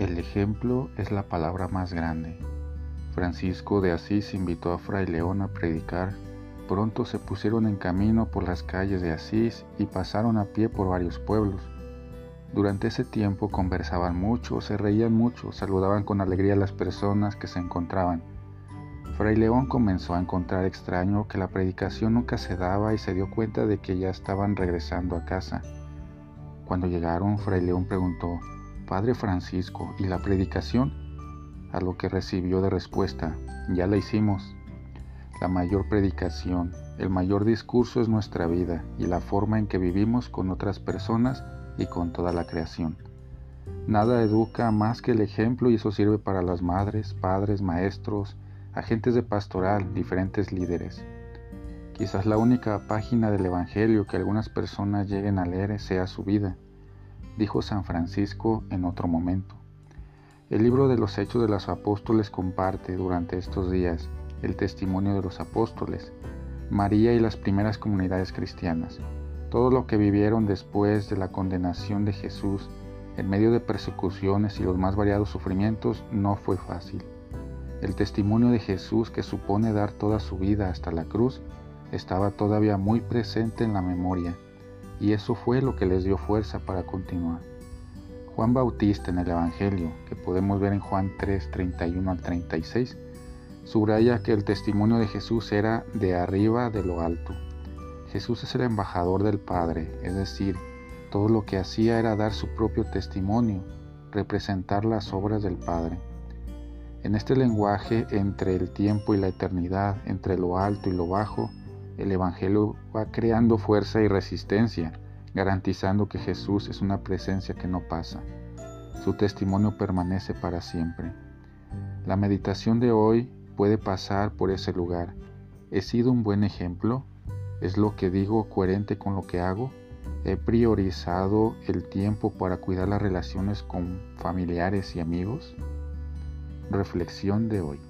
ejemplo es la palabra más grande. Francisco de Asís invitó a Fray León a predicar. Pronto se pusieron en camino por las calles de Asís y pasaron a pie por varios pueblos. Durante ese tiempo conversaban mucho, se reían mucho, saludaban con alegría a las personas que se encontraban. Fray León comenzó a encontrar extraño que la predicación nunca se daba y se dio cuenta de que ya estaban regresando a casa. Cuando llegaron, Fray León preguntó, Padre Francisco, ¿y la predicación? A lo que recibió de respuesta, ya la hicimos. La mayor predicación, el mayor discurso es nuestra vida y la forma en que vivimos con otras personas y con toda la creación. Nada educa más que el ejemplo y eso sirve para las madres, padres, maestros, agentes de pastoral, diferentes líderes. Quizás la única página del Evangelio que algunas personas lleguen a leer sea su vida, dijo San Francisco en otro momento. El libro de los Hechos de los Apóstoles comparte durante estos días el testimonio de los apóstoles, María y las primeras comunidades cristianas, todo lo que vivieron después de la condenación de Jesús en medio de persecuciones y los más variados sufrimientos no fue fácil. El testimonio de Jesús que supone dar toda su vida hasta la cruz estaba todavía muy presente en la memoria y eso fue lo que les dio fuerza para continuar. Juan Bautista en el Evangelio, que podemos ver en Juan 3, 31 al 36, subraya que el testimonio de Jesús era de arriba de lo alto. Jesús es el embajador del Padre, es decir, todo lo que hacía era dar su propio testimonio, representar las obras del Padre. En este lenguaje entre el tiempo y la eternidad, entre lo alto y lo bajo, el Evangelio va creando fuerza y resistencia, garantizando que Jesús es una presencia que no pasa. Su testimonio permanece para siempre. La meditación de hoy puede pasar por ese lugar. ¿He sido un buen ejemplo? ¿Es lo que digo coherente con lo que hago? ¿He priorizado el tiempo para cuidar las relaciones con familiares y amigos? Reflexión de hoy.